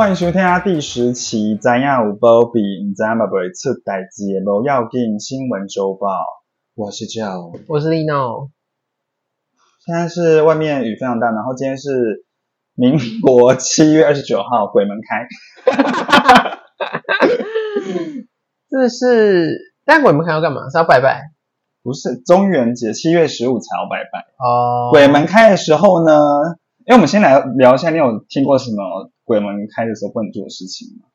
欢迎收听啊第十期《怎样有波比》，唔知嘛不会出代志的无要紧新闻周报。我是 Joe，我是 Lino。现在是外面雨非常大，然后今天是民国七月二十九号，鬼门开。这是，但鬼门开要干嘛？是要拜拜不是中元节，七月十五才要拜拜。哦。鬼门开的时候呢，因为我们先来聊一下，你有听过什么鬼门开的时候不能做的事情吗？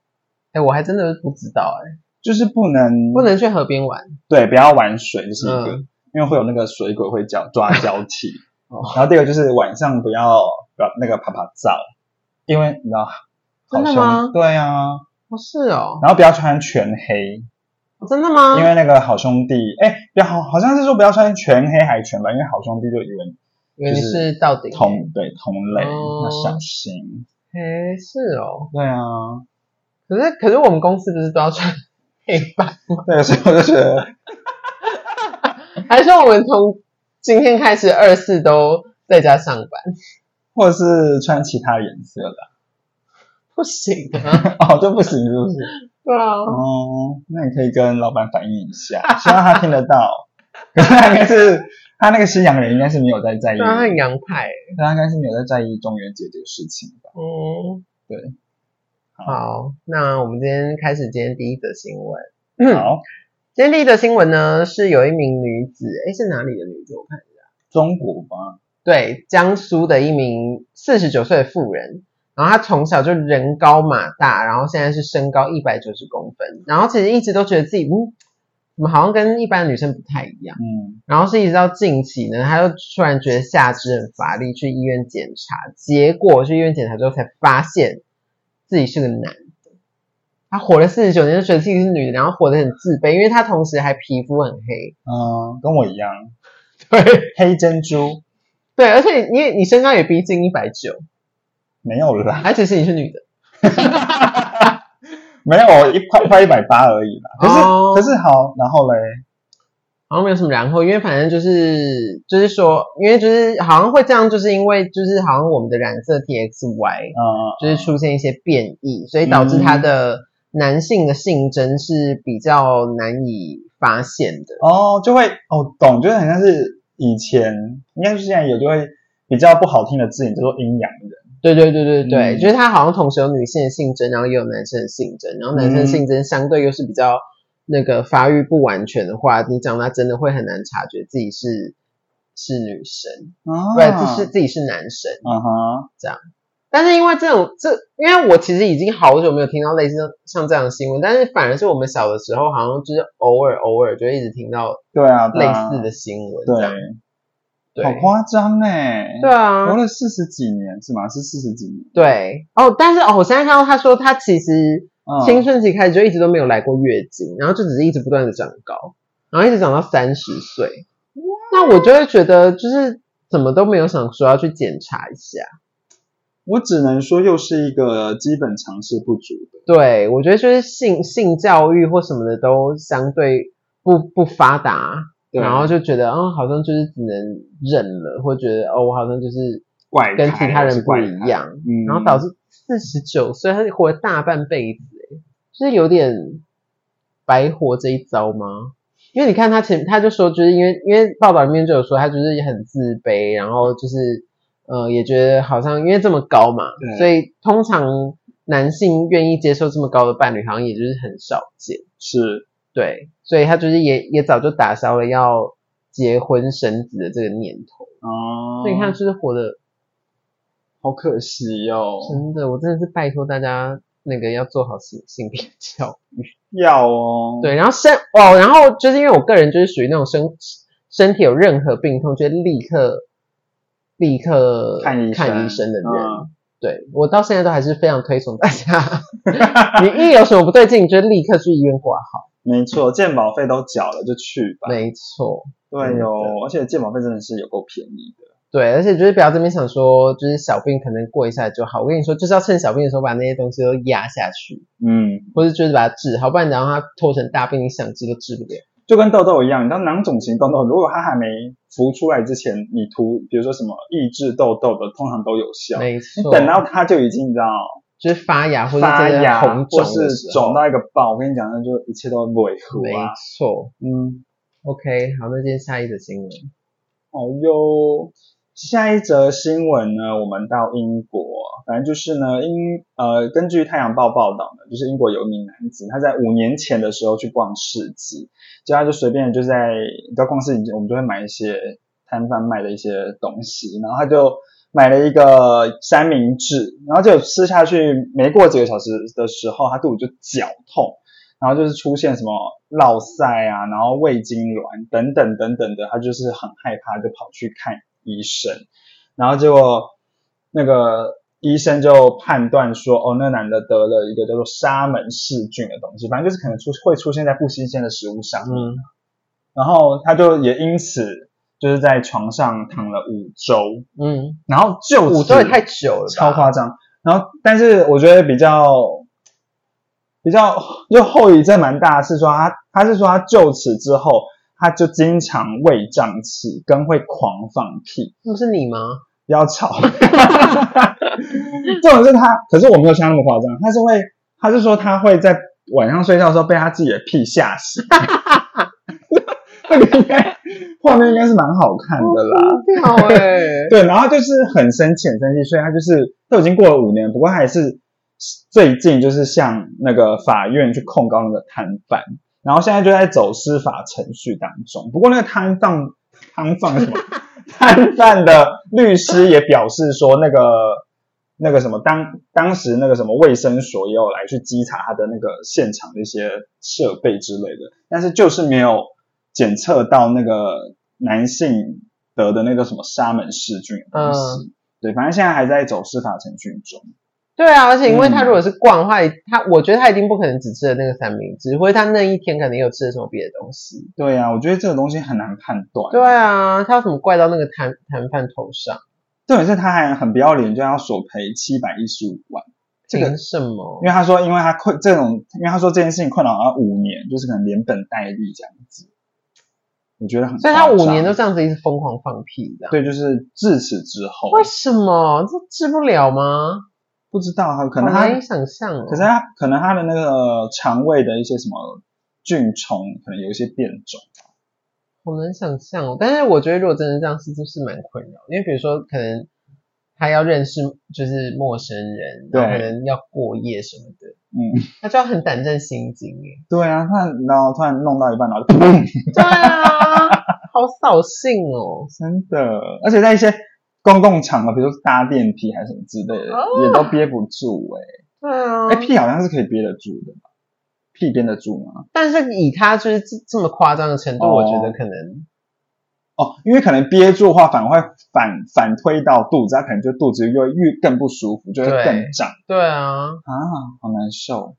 哎、我还真的不知道哎、就是不能不能去河边玩。对，不要玩水，就是一个，嗯因为会有那个水鬼会叫抓交替。哦然后第二个就是晚上不要不要那个爬爬照，因为你知道好凶真的吗对啊，不，是哦，然后不要穿全黑，真的吗？因为那个好兄弟，哎，不要好好像是说不要穿全黑还全白，因为好兄弟就以为因为你就是到底同对同类，哦要小心。哎，是哦。对啊，可是可是我们公司不是都要穿黑白吗？对，所以我就觉得 还是我们从今天开始二四都在家上班？或者是穿其他颜色的，不行啊。哦，就不行是不是？对啊。哦，那你可以跟老板反映一下，希望他听得到。可是他应该是他那个西洋人应该是没有在在意，他很洋派。他应该是没有在在意中元节这个事情吧？嗯，对。好，那我们今天开始今天第一则新闻。好，今天第一则新闻呢，是有一名女子，哎，是哪里的女子？我看一下，中国吧，对，江苏的一名四十九岁的妇人，然后她从小就人高马大，然后现在是身高一百九十公分，然后其实一直都觉得自己，嗯，怎么好像跟一般的女生不太一样，嗯，然后是一直到近期呢，她就突然觉得下肢很乏力，去医院检查，结果去医院检查之后才发现自己是个男的。她活了四十九年，就觉得自己是女的，然后活得很自卑，因为她同时还皮肤很黑。嗯，跟我一样，对。黑珍珠。对，而且你你身高也逼近一百九，没有啦，而且是你是女的。没有一快快一百八而已啦。可是、哦可是好，然后嘞，好像没有什么然后，因为反正就是就是说，因为就是好像会这样，就是因为就是好像我们的染色 TXY 嗯，就是出现一些变异，所以导致他的男性的性征是比较难以发现的。哦，就会哦懂，就是很像是以前，应该是现在有就会比较不好听的字眼叫做阴阳人。对对对对对，嗯。就是他好像同时有女性的性征，然后也有男生的性征，然后男生性征相对又是比较那个发育不完全的话，你长大真的会很难察觉自己是是女生，啊对，就是自己是男生。嗯哼，但是因为这种这，因为我其实已经好久没有听到类似像这样的新闻，但是反而是我们小的时候，好像就是偶尔偶尔就一直听到对啊，类啊似的新闻，这样好夸张哎，对啊。活，了四十几年是吗？是四十几年，对。哦，但是哦，我现在看到他说他其实嗯。青春期开始就一直都没有来过月经，然后就只是一直不断的长高，然后一直长到三十岁，那我就会觉得就是怎么都没有想说要去检查一下，我只能说又是一个基本常识不足的。对我觉得就是性性教育或什么的都相对不不发达。对。然后就觉得，哦，好像就是只能忍了，或觉得，哦，我好像就是怪跟其他人不一样，嗯。然后导致四十九岁，他活了大半辈子，哎，就是有点白活这一遭吗？因为你看他前，他就说，就是因为因为报道里面就有说，他就是也很自卑，然后就是呃，也觉得好像因为这么高嘛对，所以通常男性愿意接受这么高的伴侣，好像也就是很少见。是对，所以他就是也也早就打消了要结婚生子的这个念头。哦，所以你看，就是活的好可惜哦，真的，我真的是拜托大家那个要做好性性别教育。要哦，对，然后身哦，然后就是因为我个人就是属于那种身身体有任何病痛，就立刻立刻看医生看医生的人。嗯对我到现在都还是非常推崇大家，你一有什么不对劲，你就立刻去医院挂号。没错，鉴保费都缴了就去吧。没错，对哦，而且鉴保费真的是有够便宜的。对，而且就是不要这边想说，就是小病可能过一下就好。我跟你说，就是要趁小病的时候把那些东西都压下去，嗯，或者就是把它治好，不然你让它拖成大病，你想治都治不了。就跟痘痘一样，你知道囊肿型痘痘，如果它还没浮出来之前，你涂比如说什么抑制痘痘的，通常都有效。没错，等到它就已经你知道就是发芽或者发红或是肿到一个爆，我跟你讲，那就一切都维护没啊。错。嗯，OK，好，那今天下一则新闻。哦哟，下一则新闻呢，我们到英国，反正就是呢，英呃，根据《太阳报》报道呢，就是英国有一名男子，他在五年前的时候去逛市集，就他就随便就在你知道逛市集，我们就会买一些摊贩卖的一些东西，然后他就买了一个三明治，然后就吃下去，没过几个小时的时候，他肚子就绞痛。然后就是出现什么落塞啊，然后胃痉挛等等等等的，他就是很害怕，就跑去看医生，然后结果那个医生就判断说，哦，那男的得了一个叫做沙门氏菌的东西，反正就是可能出会出现在不新鲜的食物上面，嗯，然后他就也因此就是在床上躺了五周，嗯，然后就五周也太久了，超夸张。然后，但是我觉得比较比较就后遗症蛮大的是说他他是说他就此之后他就经常胃胀气跟会狂放屁，那不是你吗？不要吵。这种是他，可是我没有像他那么夸张，他是会他是说他会在晚上睡觉的时候被他自己的屁吓醒。那个应该画面应该是蛮好看的啦。好哎，对，然后就是很生气，很生气，所以他就是都已经过了五年，不过他还是最近就是向那个法院去控告那个摊贩，然后现在就在走司法程序当中。不过那个摊贩摊贩什么 摊贩的律师也表示说，那个那个什么当当时那个什么卫生所也有来去稽查他的那个现场的一些设备之类的，但是就是没有检测到那个男性得的那个什么沙门氏菌的东西。对，反正现在还在走司法程序中。对啊，而且因为他嗯如果是逛的话，他我觉得他一定不可能只吃了那个三明治，或者他那一天可能有吃了什么别的东西。对啊，我觉得这个东西很难判断。对啊，他有什么怪到那个摊摊贩头上？重点是他还很不要脸，就要索赔七百一十五万。这个凭什么因？为他说，因为他困这种，因为他说这件事情困扰了他五年，就是可能连本带利这样子。我觉得很所以他五年都这样子一直疯狂放屁，的。对，就是自此之后，为什么这治不了吗？不知道他可能他难以想象哦。可是他可能他的那个肠胃的一些什么菌虫可能有一些变种。好难想象哦。但是我觉得如果真的这样是，就是蛮困扰，因为比如说可能他要认识就是陌生人，对。然后可能要过夜什么的，嗯，他就要很胆战心惊耶。对啊，他然然后突然弄到一半，然后 对啊，好扫兴哦。真的，而且在一些公共场合，比如说搭电梯还是什么之类的，啊也都憋不住哎、对啊，哎、屁好像是可以憋得住的吧？屁憋得住吗？但是以他就是这这么夸张的程度，哦。我觉得可能哦，因为可能憋住的话，反而会反反推到肚子，它可能就肚子又越更不舒服，就会更胀对啊。啊，好难受。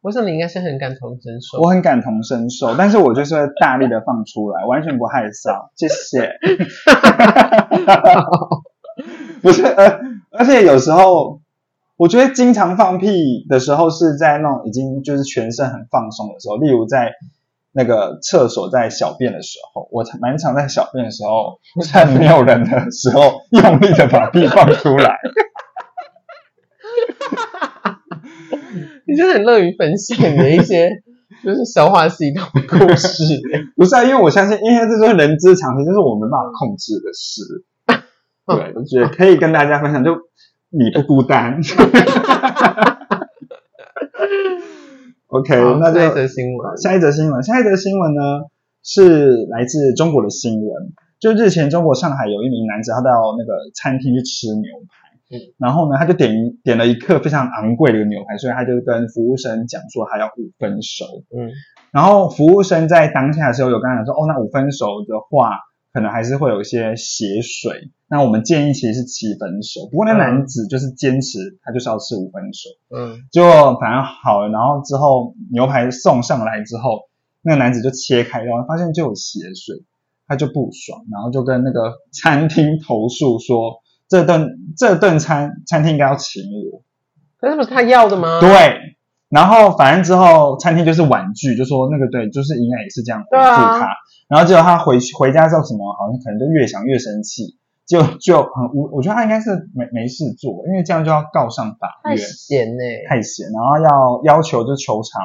我想你应该是很感同身受。我很感同身受，但是我就是会大力的放出来，完全不害臊。谢谢。不是，呃，而且有时候，我觉得经常放屁的时候是在那种已经就是全身很放松的时候，例如在那个厕所在小便的时候，我蛮常在小便的时候，在没有人的时候，用力的把屁放出来。你就很乐于分享你的一些就是消化系统的故事。不是啊，因为我相信，因为这就是人之常情，就是我没办法控制的事。对，我觉得可以跟大家分享，就你不孤单。OK，那就下一则新闻。下一则新闻，下一则新闻呢是来自中国的新闻。就日前，中国上海有一名男子，他到那个餐厅去吃牛排，嗯然后呢，他就点点了一克非常昂贵的一个牛排，所以他就跟服务生讲说他要五分熟。嗯，然后服务生在当下的时候有跟他讲说，哦，那五分熟的话，可能还是会有一些血水。那我们建议其实是七分熟，不过那嗯男子就是坚持他就是要吃五分熟。嗯，结果反正好了，然后之后牛排送上来之后，那个男子就切开，然后发现就有血水，他就不爽，然后就跟那个餐厅投诉说，这顿这顿餐餐厅应该要请我。可是不是他要的吗？对，然后反正之后餐厅就是婉拒，就说那个对，就是应该也是这样对啊他。然后结果他回去回家之后什么，好像可能就越想越生气，就就很无，我觉得他应该是没没事做，因为这样就要告上法院太院，闲呢、太闲，然后要要求就求偿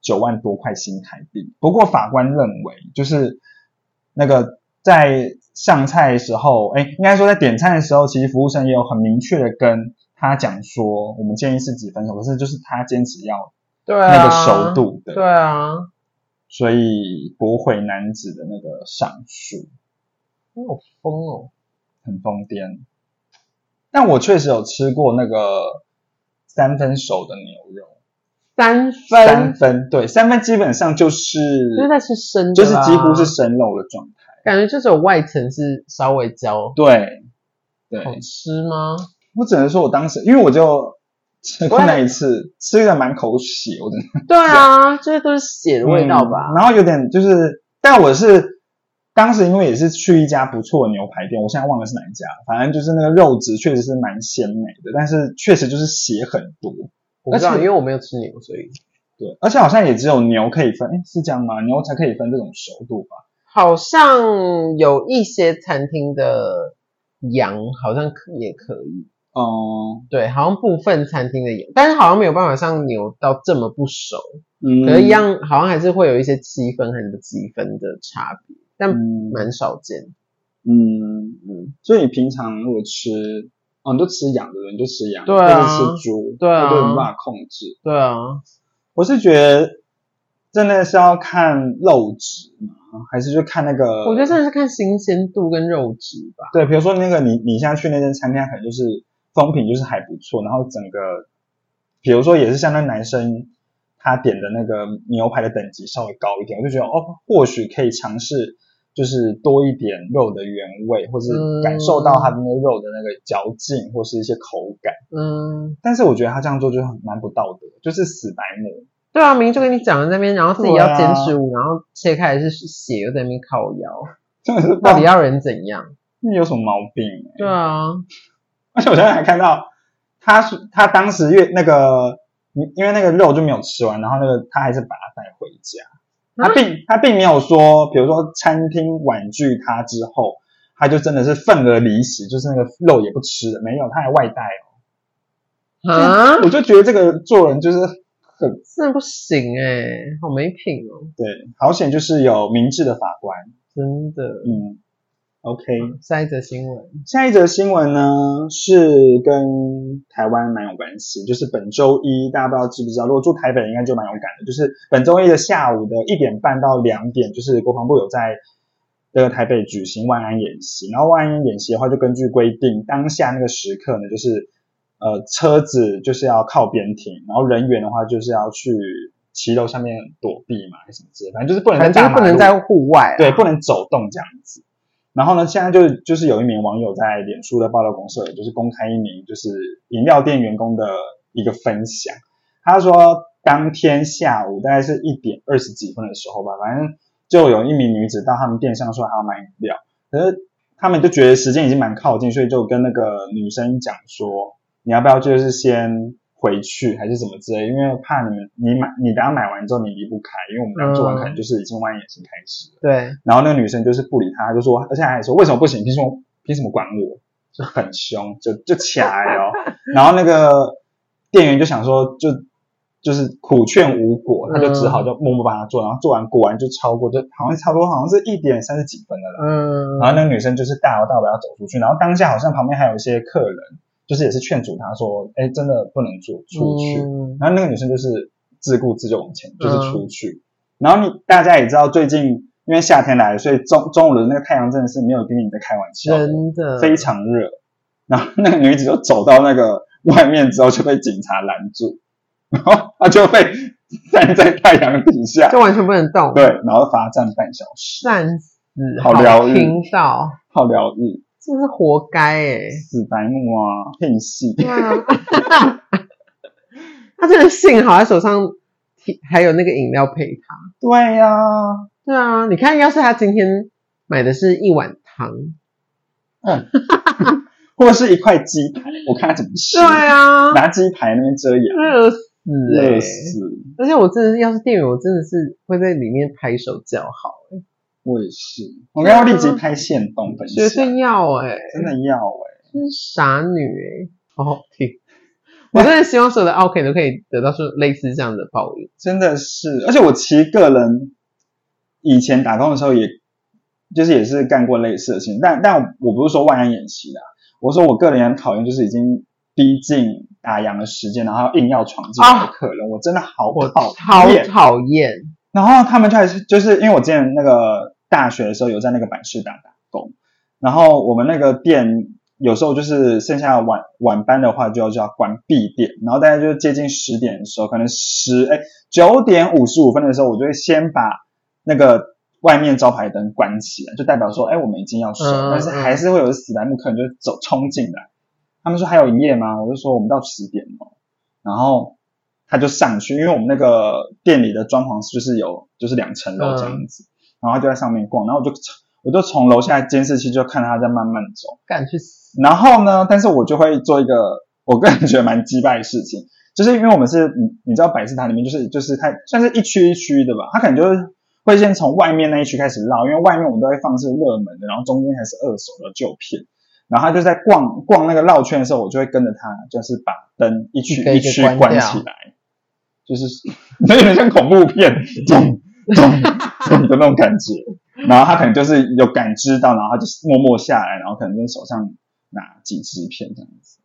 九万多块新台币。不过法官认为，就是那个在上菜的时候，哎，应该说在点餐的时候，其实服务生也有很明确的跟他讲说，我们建议是几分熟，可是就是他坚持要对啊，那个熟度的，对啊，所以驳回男子的那个上诉，好疯哦。很疯癫。但我确实有吃过那个三分熟的牛肉，三分？三分，分对，三分基本上就是就是在吃生就是几乎是生肉的状态。感觉就是有外层是稍微焦，对对，好吃吗？我只能说我当时因为我就吃过那一次，吃的蛮口血，我真的对啊，这些都是血的味道吧嗯？然后有点就是，但我是当时因为也是去一家不错的牛排店，我现在忘了是哪一家，反正就是那个肉质确实是蛮鲜美的，但是确实就是血很多。我不知道，而且因为我没有吃牛，所以对，而且好像也只有牛可以分，诶是这样吗？牛才可以分这种熟度吧？好像有一些餐厅的羊好像可也可以，嗯对，好像部分餐厅的有，但是好像没有办法像牛到这么不熟，嗯，可是一样好像还是会有一些七分和几分的差别，但嗯蛮少见。嗯嗯，所以你平常如果吃，哦，你就吃羊的人，你就吃羊，对啊或者吃猪，对啊那就没办法控制。对啊，我是觉得真的是要看肉质嘛？还是就看那个？我觉得真的是看新鲜度跟肉质吧。对，比如说那个你你现在去那间餐厅，它可能就是风评就是还不错，然后整个，比如说也是像那男生他点的那个牛排的等级稍微高一点，我就觉得哦，或许可以尝试。就是多一点肉的原味，或是感受到它的那个肉的那个嚼劲，或是一些口感。嗯，但是我觉得他这样做就很蛮不道德，就是死白目。对啊，明明就跟你讲了那边，然后自己要对啊减十五，然后切开来是血，又在那边靠腰，真的是到底要人怎样？你有什么毛病、欸？对啊，而且我现在还看到，他是他当时越那个，因为那个肉就没有吃完，然后那个他还是把它带回家。他并他并没有说，比如说餐厅婉拒他之后，他就真的是愤而离席，就是那个肉也不吃了，没有，他还外带哦。啊，我就觉得这个做人就是很真的不行哎、好没品哦，对，好险就是有明智的法官。真的。嗯，OK。下一则新闻，下一则新闻呢是跟台湾蛮有关系，就是本周一，大家不知道知不知道？如果住台北应该就蛮有感的，就是本周一的下午的一点半到两点，就是国防部有在这个台北举行万安演习，然后万安演习的话，就根据规定，当下那个时刻呢，就是呃车子就是要靠边停，然后人员的话就是要去骑楼上面躲避嘛，还是什么之类的，反正就是不能在反正不能在户外、啊，对，不能走动这样子。然后呢，现在就就是有一名网友在脸书的爆料公社，就是公开一名就是饮料店员工的一个分享。他说，当天下午大概是一点二十几分的时候吧，反正就有一名女子到他们店上说还要买饮料，可是他们就觉得时间已经蛮靠近，所以就跟那个女生讲说，你要不要就是先回去还是什么之类，因为怕你们你买你等下买完之后你离不开，因为我们刚做完可能就是已经万一已经开始了。对，然后那个女生就是不理他，就说，而且还说为什么不行？凭什么凭什么管我？就很凶，就就起来哦。然后那个店员就想说，就就是苦劝无果，他就只好就默默帮他做，然后做完果然就超过，就好像差不多好像是一点三十几分的了。嗯，然后那个女生就是大摇大摆要走出去，然后当下好像旁边还有一些客人，就是也是劝阻她说，哎，真的不能做出去。嗯然后那个女生就是自顾自就往前，就是出去。然后你大家也知道，最近因为夏天来了，所以中中午的那个太阳真的是没有跟你在开玩笑，真的非常热。然后那个女子就走到那个外面之后就被警察拦住，然后她就被站在太阳底下，就完全不能动，对，然后罚站半小时，站死，好疗愈听到，好疗愈，真是活该哎、死白目啊，骗戏。对啊，他真的幸好他手上提还有那个饮料陪他。对呀、对啊，你看，要是他今天买的是一碗汤，嗯，或者是一块鸡排，我看他怎么吃。对啊，拿鸡排那边遮阳，热死哎、热死。而且我真的是，要是店员，我真的是会在里面拍手叫好、欸。我也是，我刚刚立即拍线动分享，绝对要哎、真的要哎、真是傻女哎、好好听。我真的希望所有的 OK 都可以得到是类似这样的报应。真的是，而且我其实个人以前打工的时候也，就是也是干过类似的事情，但但我不是说万安演习的啊，我说我个人也很讨厌，就是已经逼近打烊的时间，然后硬要闯进来的客人，我真的好我讨超厌。讨厌，然后他们就还是就是因为我之前那个大学的时候有在那个百事达打工，然后我们那个店有时候就是剩下晚晚班的话就要就要关闭店，然后大概就接近十点的时候，可能十哎九点五十五分的时候，我就会先把那个外面招牌灯关起来，就代表说哎我们已经要收，嗯但是还是会有死白目客人就走冲进来，他们说还有营业吗？我就说我们到十点哦，然后他就上去，因为我们那个店里的装潢就是有就是两层楼这样子，然后他就在上面逛，然后我就我就从楼下监视器就看到他在慢慢走，敢去死！然后呢，但是我就会做一个我个人觉得蛮击败的事情，就是因为我们是你你知道百事达里面就是就是它算是一区一区的吧，它可能就是会先从外面那一区开始绕，因为外面我们都会放是热门的，然后中间还是二手的旧片。然后他就在逛逛那个绕圈的时候，我就会跟着他，就是把灯一区一区关起来，就是 有点像恐怖片，咚咚咚的那种感觉。然后他可能就是有感知到，然后他就默默下来，然后可能跟手上拿几支片这样子。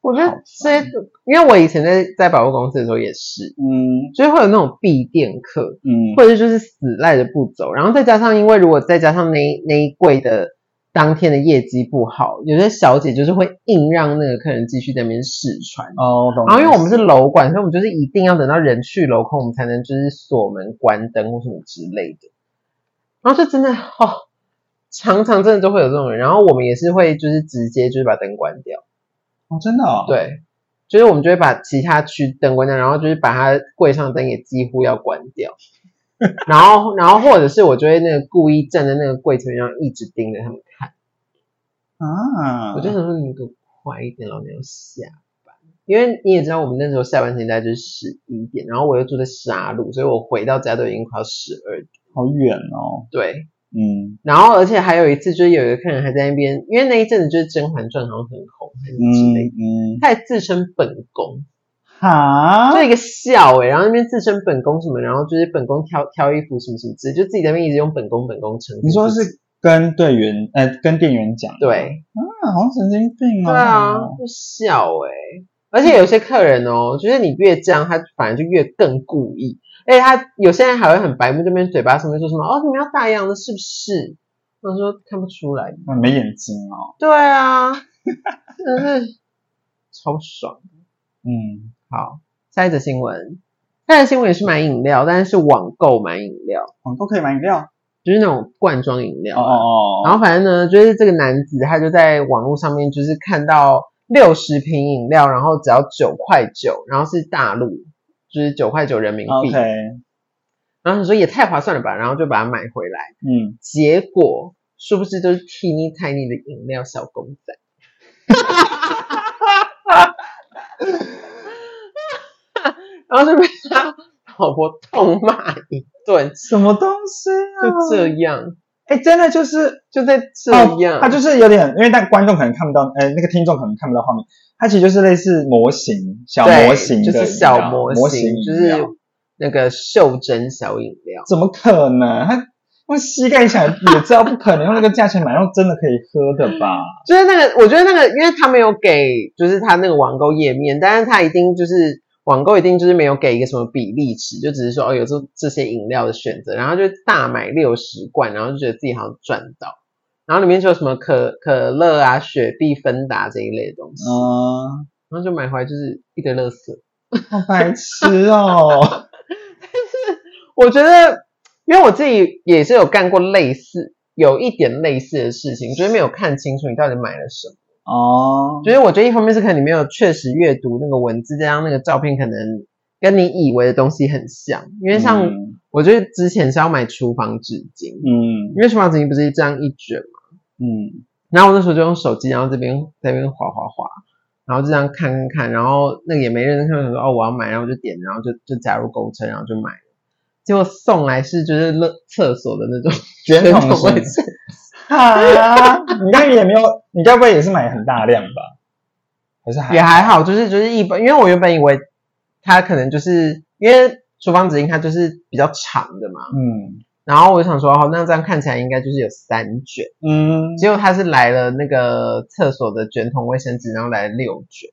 我觉得这些，因为我以前在在百货公司的时候也是，嗯就是会有那种闭店客，嗯或者就是死赖着不走，然后再加上因为如果再加上那一那一柜的当天的业绩不好，有些小姐就是会硬让那个客人继续在那边试穿。哦，懂。然后因为我们是楼管，所以我们就是一定要等到人去楼空，我们才能就是锁门、关灯或什么之类的。然后就真的哦，常常真的都会有这种人。然后我们也是会就是直接就是把灯关掉，哦，真的哦，对，就是我们就会把其他区灯关掉，然后就是把它柜上灯也几乎要关掉。然后，然后或者是我就会那个故意站在那个柜前面，然后一直盯着他们看。啊，我就想说，你给我快一点，老娘要下班。因为你也知道，我们那时候下班时间大概就是十一点，然后我又住在沙路，所以我回到家都已经快要十二点。好远哦，对，嗯然后而且还有一次，就是有一个客人还在那边，因为那一阵子就是《甄嬛传》好像很红，还是之嗯类的，嗯，他还自称本宫，哈，就一个笑哎、然后那边自称本宫什么，然后就是本宫挑挑衣服什么什么之类，就自己在那边一直用本宫本宫称呼。你说是跟队员呃跟店员讲，对，啊，好神经病哦，对啊，就笑诶、而且有些客人哦，就是你越这样，他反而就越更故意。而且他有些人还会很白目，这边嘴巴上面说什么哦，你们要大样的是不是？我说看不出来。那没眼睛哦，对啊，真的是超爽。嗯，好，下一则新闻，下一则新闻也是买饮料，但是是网购买饮料，网购可以买饮料，就是那种罐装饮料啊。哦哦哦，然后反正呢，就是这个男子他就在网络上面就是看到六十瓶饮料，然后只要九块九，然后是大陆，就是九块九人民币。OK，然后他说也太划算了吧，然后就把它买回来。嗯，结果殊不知都是 teeny tiny 的饮料小公仔。然后就被他老婆痛骂一顿，什么东西啊？就这样，哎，真的就是就在这样，哦它就是有点，因为但观众可能看不到，呃，那个听众可能看不到画面，它其实就是类似模型、小模型就是小模模型，就是那个袖珍小饮料。怎么可能？他用膝盖想也知道不可能，用那个价钱买，用真的可以喝的吧？就是那个，我觉得那个，因为他没有给，就是他那个网购页面，但是他一定就是网购一定就是没有给一个什么比例尺，就只是说哦有这这些饮料的选择，然后就大买六十罐，然后就觉得自己好像赚到，然后里面就有什么可可乐啊、雪碧、芬达这一类的东西，嗯，然后就买回来就是一堆垃圾。好白痴哦。但 是我觉得，因为我自己也是有干过类似，有一点类似的事情，就是没有看清楚你到底买了什么。哦，就是我觉得一方面是可能你没有确实阅读那个文字，加上那个照片可能跟你以为的东西很像。因为像嗯。我觉得之前是要买厨房纸巾，嗯。因为厨房纸巾不是这样一卷嘛，嗯。然后我那时候就用手机，然后这边在那边划划划，然后就这样看看看，然后那个也没认真看，说哦我要买，然后我就点，然后就就加入购物车，然后就买了。结果送来是就是厕厕所的那种卷筒卫型生啊，你该也没有，你该不会也是买很大量吧？还是还也还好，就是就是一般，因为我原本以为它可能就是因为厨房纸巾它就是比较长的嘛，嗯然后我就想说，哦，那这样看起来应该就是有三卷，嗯，结果它是来了那个厕所的卷筒卫生纸，然后来了六卷，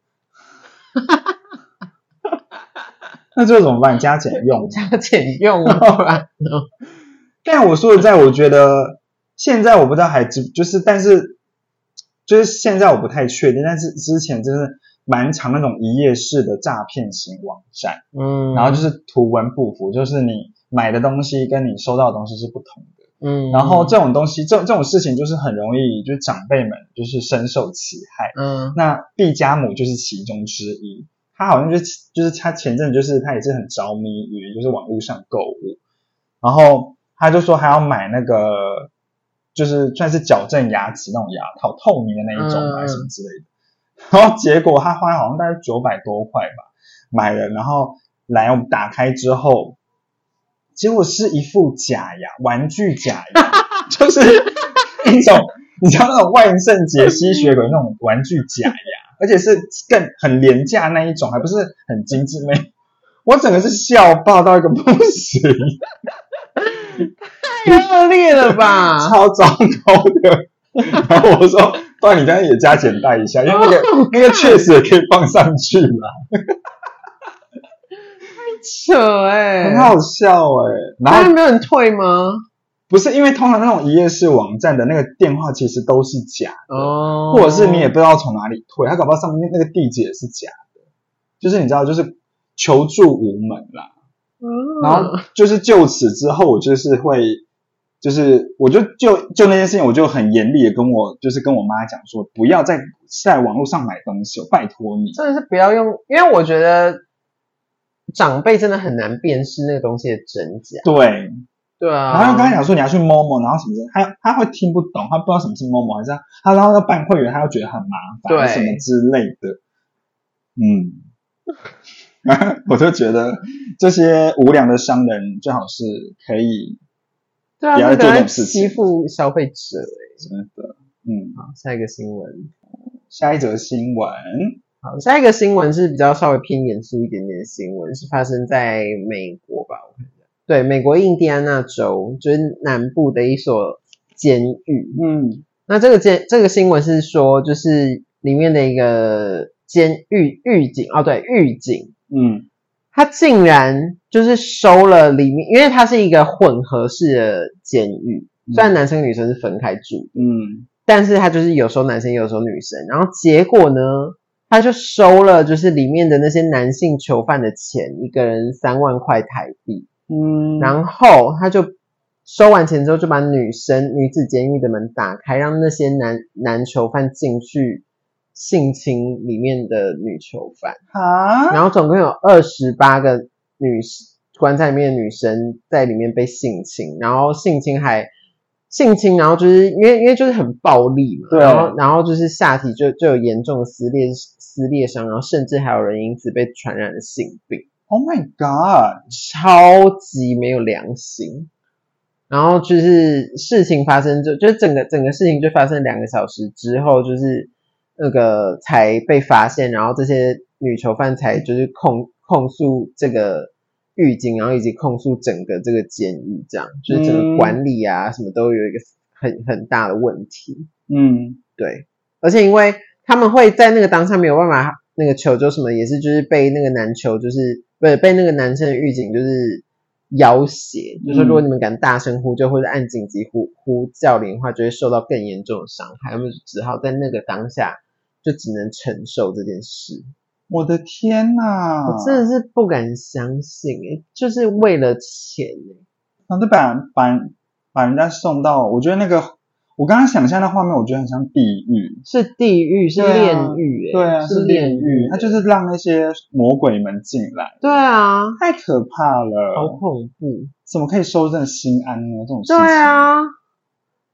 那这个怎么办？加减用。加减用啊，不然呢？但我说实在，我觉得现在我不知道还知就是，但是就是现在我不太确定，但是之前真是蛮常那种一页式的诈骗型网站，嗯，然后就是图文不符，就是你买的东西跟你收到的东西是不同的。嗯，然后这种东西，这这种事情就是很容易，就是长辈们就是深受其害。嗯。那毕加姆就是其中之一，他好像就是就是他前阵就是他也是很着迷于就是网络上购物，然后他就说还要买那个就是算是矫正牙齿那种牙套，透明的那一种嗯。还是什么之类的，然后结果他花好像大概九百多块吧买了，然后来我们打开之后，结果是一副假牙，玩具假牙，就是一种你知道那种万圣节吸血鬼那种玩具假牙，而且是更很廉价那一种，还不是很精致那。我整个是笑爆到一个不行，太恶劣了吧？超糟糕的。然后我说，不然你刚才也加减带一下，因为那个 那个确实也可以放上去啦，扯哎、很好笑哎、然后没有人退吗？不是因为通常那种一页式网站的那个电话其实都是假的，哦，或者是你也不知道从哪里退，他搞不好上面那个地址也是假的，就是你知道，就是求助无门啦。嗯，然后就是就此之后，我就是会，就是我就就就那件事情，我就很严厉的跟我就是跟我妈讲说，不要再在网络上买东西，我拜托你。真的是不要用，因为我觉得长辈真的很难辨识那个东西的真假。对，对啊，然后跟他讲说你要去摸摸，然后什么的，他他会听不懂，他不知道什么是摸摸，还是他他然后要办会员，他又觉得很麻烦，什么之类的。嗯，我就觉得这些无良的商人最好是可以对啊，不要做那个在这种事情欺负消费者欸。真的，嗯，好，下一个新闻。下一则新闻，好，下一个新闻是比较稍微偏严肃一点点的新闻，是发生在美国吧？我看一下，对，美国印第安纳州就是南部的一所监狱。嗯那这个监这个新闻是说，就是里面的一个监狱狱警哦，对，狱警，嗯他竟然就是收了里面，因为它是一个混合式的监狱，虽然男生女生是分开住，嗯但是他就是有时候男生，有时候女生。然后结果呢，他就收了就是里面的那些男性囚犯的钱，一个人三万块台币。嗯然后他就收完钱之后，就把女生女子监狱的门打开，让那些男男囚犯进去性侵里面的女囚犯。啊，然后总共有二十八个女关在里面的女生在里面被性侵，然后性侵还性侵，然后就是因为因为就是很暴力嘛，对然后然后就是下体就就有严重的撕裂撕裂伤，然后甚至还有人因此被传染了性病，，Oh my God，超级没有良心。然后就是事情发生就就整个整个事情就发生两个小时之后，就是那个才被发现，然后这些女囚犯才就是控控诉这个狱警，然后以及控诉整个这个监狱，这样就是整嗯个管理啊、什么都有一个很很大的问题。嗯对，而且因为他们会在那个当下没有办法那个求救什么，也是就是被那个男囚就是不是被那个男生的狱警就是要挟，就是如果你们敢大声呼救或者按紧急呼呼叫铃的话，就会受到更严重的伤害。他们只好在那个当下就只能承受这件事。我的天呐，我真的是不敢相信、欸，就是为了钱、欸，然后就把把把人家送到，我觉得那个我刚刚想象的画面，我觉得很像地狱。是地狱，是炼狱、欸，对啊，是炼狱，他就是让那些魔鬼们进来，对啊，太可怕了好！恐怖。怎么可以收这种心安呢？这种事对，啊，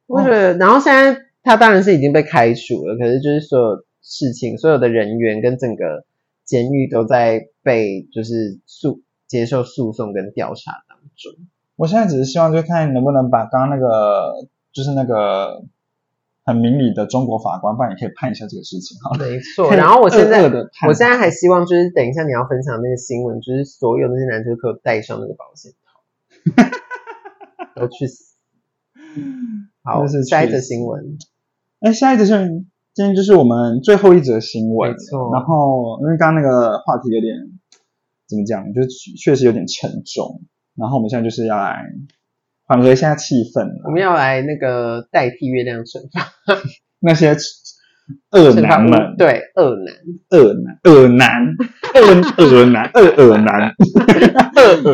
我觉得，然后现在他当然是已经被开除了，可是就是所有事情、所有的人员跟整个监狱都在被就是诉接受诉讼跟调查当中。我现在只是希望，就看能不能把刚刚那个，就是那个很明理的中国法官，不然也可以判一下这个事情，好了。没错，然后我现在我现在还希望就是等一下你要分享那个新闻，就是所有那些男生可以戴上那个保险套，都去死。好，下一则新闻，哎，下一则新闻，今天就是我们最后一则新闻。没错然后，因为刚刚那个话题有点怎么讲，就是确实有点沉重。然后我们现在就是要来缓和一下气氛了。我们要来那个代替月亮惩罚那些恶男们，对恶男，恶男，恶男，恶恶男，恶恶男，恶恶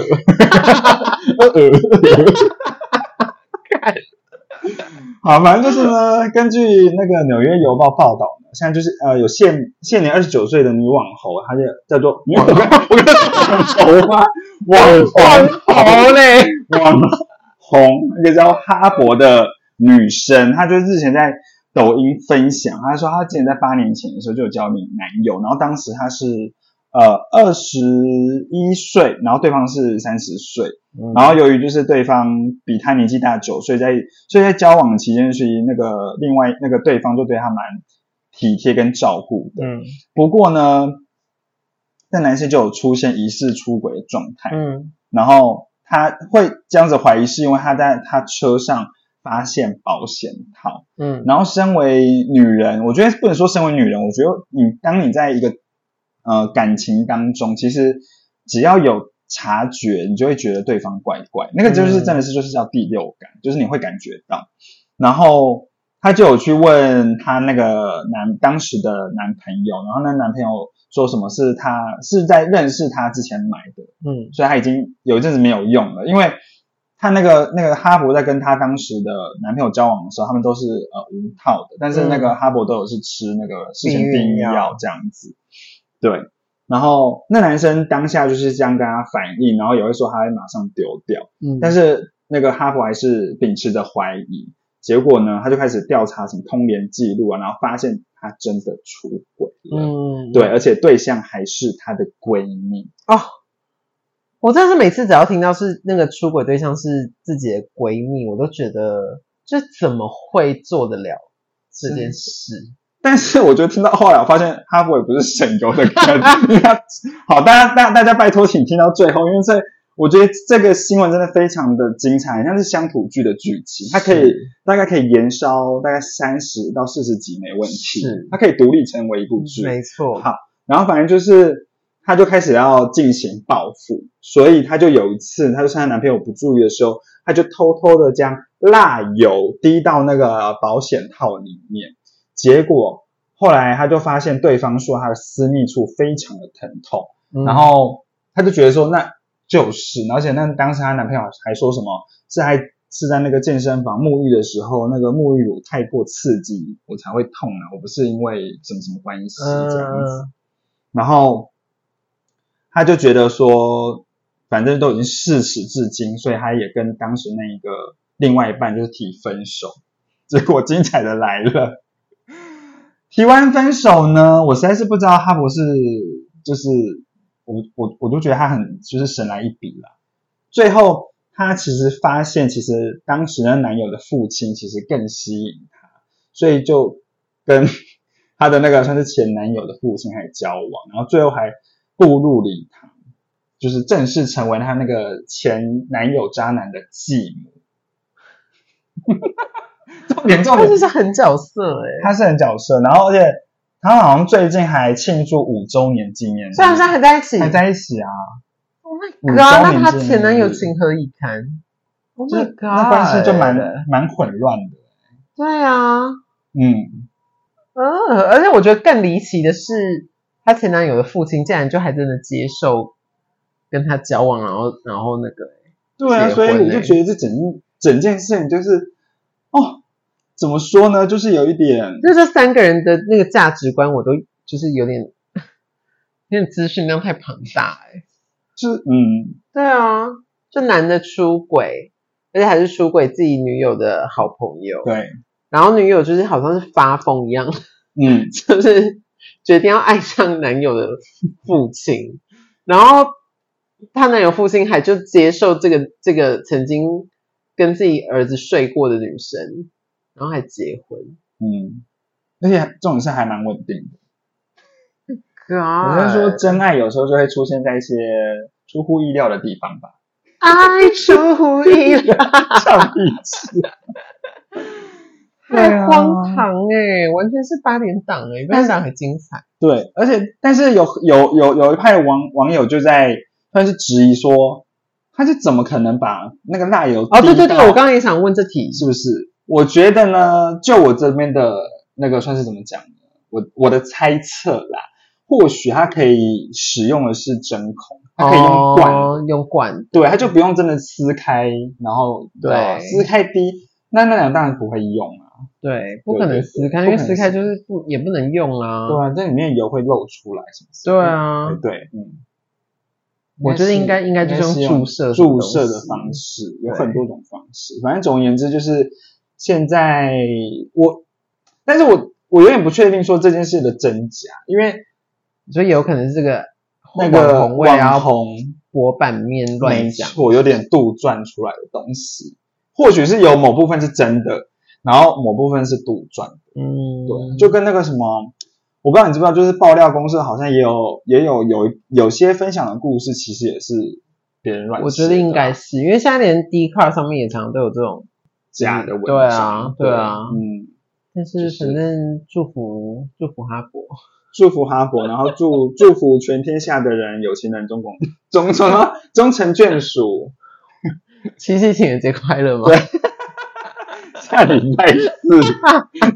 恶 恶。好，反正就是呢，根据那个《纽约邮报》报道呢，现在就是呃有现现年二十九岁的女网红，她就叫做网我跟网红吗？网红好嘞，网红，一个叫哈勃的女生，她就日前在抖音分享，她说她之前在八年前的时候就有交女男友，然后当时她是呃二十一岁，然后对方是三十岁，然后由于就是对方比他年纪大九岁，在所以在交往期间，是那个另外那个对方就对他蛮体贴跟照顾的。嗯不过呢，那男生就有出现疑似出轨的状态，嗯然后他会这样子怀疑，是因为他在他车上发现保险套。嗯然后身为女人，我觉得不能说身为女人，我觉得你当你在一个呃感情当中，其实只要有察觉，你就会觉得对方怪怪，那个就是嗯。真的是就是叫第六感，就是你会感觉到。然后他就有去问他那个男当时的男朋友，然后那男朋友说什么是他是在认识他之前买的，嗯。所以他已经有一阵子没有用了，因为他那个那个哈勃在跟他当时的男朋友交往的时候，他们都是呃无套的，但是那个哈勃都有是吃那个事前避孕药。这样子，对。然后那男生当下就是这样跟他反应，然后也会说他会马上丢掉，嗯，但是那个哈佛还是秉持着怀疑，结果呢，他就开始调查什么通联记录啊，然后发现他真的出轨了，嗯对，而且对象还是她的闺蜜。哦，我真的是每次只要听到是那个出轨对象是自己的闺蜜，我都觉得这怎么会做得了这件事？但是我觉得听到后来，我发现哈佛也不是省油的灯，因为他好，大家大大家拜托，请听到最后，因为这我觉得这个新闻真的非常的精彩，像是乡土剧的剧情，它可以大概可以延烧大概三十到四十集没问题是，它可以独立成为一部剧。没错，好然后反正就是，她就开始要进行报复，所以她就有一次，她就趁她男朋友不注意的时候，她就偷偷的将蜡油滴到那个保险套里面，结果后来她就发现对方说她的私密处非常的疼痛，嗯然后她就觉得说那就是，而且那当时她男朋友还说什么是还是在那个健身房沐浴的时候，那个沐浴乳太过刺激，我才会痛啊，我不是因为什么什么关系这样子。嗯然后他就觉得说，反正都已经事始至今，所以他也跟当时那一个另外一半就是提分手。结果精彩的来了，提完分手呢，我实在是不知道哈勃是就是我我我都觉得他很就是神来一笔啦。最后他其实发现，其实当时那男友的父亲其实更吸引他，所以就跟 她的那个算是前男友的父亲还交往，然后最后还步入礼堂，就是正式成为她那个前男友渣男的继母。重点重点。他就，是很角色哎、他是很角色，然后而且他好像最近还庆祝五周年纪念日，虽然说还在一起。还在一起啊，，Oh my god，那他前男友情何以堪？Oh my god，那关系就蛮蛮混乱的，对啊，嗯，呃，而且我觉得更离奇的是，她前男友的父亲竟然就还真的接受跟他交往，然后然后那个、对啊，所以我就觉得这整整件事情就是，哦，怎么说呢，就是有一点，就这三个人的那个价值观，我都就是有点有点资讯量太庞大哎、就是嗯，对啊，就男的出轨，而且还是出轨自己女友的好朋友，对，然后女友就是好像是发疯一样，嗯，就是决定要爱上男友的父亲，然后她男友父亲还就接受这个这个曾经跟自己儿子睡过的女生，然后还结婚。嗯，而且重点是还蛮稳定的。我我是说，真爱有时候就会出现在一些出乎意料的地方吧。爱出乎意料，上一次，对太啊荒唐哎、完全是八点档哎、八点档很精彩。对，而且但是有有有有一派网网友就在算是质疑说，他是怎么可能把那个辣油哦，对对对，我刚刚也想问这题，是不是？我觉得呢，就我这边的那个算是怎么讲呢？我我的猜测啦，或许它可以使用的是针孔，它可以用罐，哦、用罐，对，它就不用真的撕开，然后对呃撕开滴，那那两当然不会用啊，对，不可能撕开，因为撕开就是不也不能用啊。对啊，这里面油会漏出来？对啊对对，嗯。我觉得应该应该就是用注射注射的方式，有很多种方式。反正总而言之，就是现在我，但是我我有点不确定说这件事的真假，因为所以有可能是这个那个网红为了要网红博版面乱没讲，我，有点杜撰出来的东西，或许是有某部分是真的，然后某部分是杜撰的。嗯，对，就跟那个什么，我不知道你知不知道，就是爆料公司好像也有也有有有些分享的故事，其实也是别人乱。我觉得应该是，因为现在连 D card 上面也常常都有这种，假的文章。对啊对啊嗯，但是就是反正祝福祝福哈佛，祝福哈佛，然后祝祝福全天下的人，有情人终共 终什么终成眷属。七夕情人节快乐吗？对下礼拜四，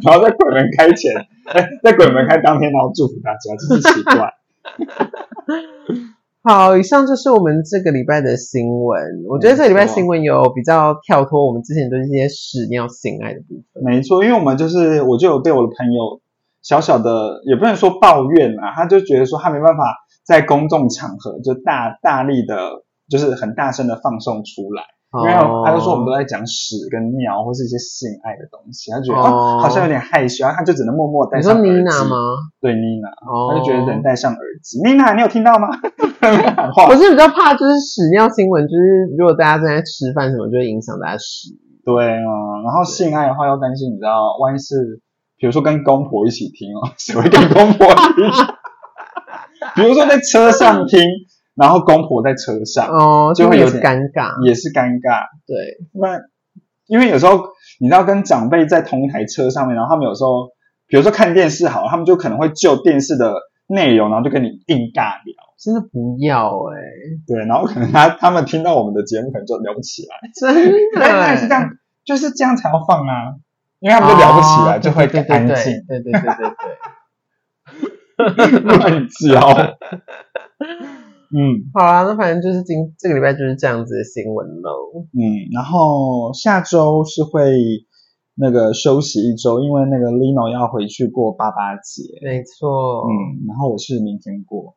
然后在鬼门开前，哎，在鬼门开当天，然后祝福大家，真是奇怪。好，以上就是我们这个礼拜的新闻。我觉得这个礼拜新闻有比较跳脱我们之前的一些屎尿性爱的部分。没错，因为我们就是，我就有被我的朋友小小的，也不能说抱怨啊，他就觉得说他没办法在公众场合就大大力的，就是很大声的放送出来。因为他就说我们都在讲屎跟尿或是一些性爱的东西，他觉得、哦哦、好像有点害羞，他就只能默默戴你说上耳机。妮娜吗？对妮娜，哦，他就觉得能戴上耳机。妮娜，你有听到吗？我是比较怕就是屎尿新闻，就是如果大家正在吃饭什么，就会影响大家食欲。对啊，然后性爱的话要担心，你知道，万一是比如说跟公婆一起听哦，谁会跟公婆听？比如说在车上听，然后公婆在车上，哦，就会有点尴尬。也是尴尬。对，那因为有时候你知道跟长辈在同一台车上面，然后他们有时候，比如说看电视好，他们就可能会就电视的内容，然后就跟你硬尬聊。真的不要哎、对，然后可能他他们听到我们的节目，可能就聊不起来。真的但那也是这样，就是这样才要放啊，因为他们就聊不起来，哦就会对对对安静，对对对对对。乱叫。嗯好啊，那反正就是今这个礼拜就是这样子的新闻喽。嗯，然后下周是会那个休息一周，因为那个 Lino 要回去过八八节。没错，嗯，然后我是明天过。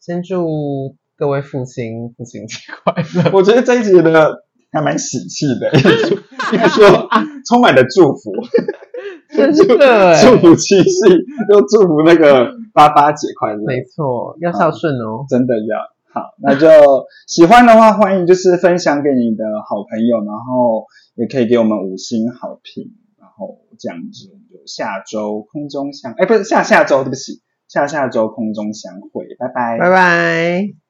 先祝各位父亲父亲节快乐。我觉得这一集的还蛮喜气的，应该说充满了祝福，真的欸 祝福七夕，又祝福那个八八节快乐。没错，要孝顺哦。真的要好，那就喜欢的话，欢迎就是分享给你的好朋友，然后也可以给我们五星好评，然后这样子就下周空中相，哎，不是下下周，对不起，下下周空中相会，拜拜，拜拜。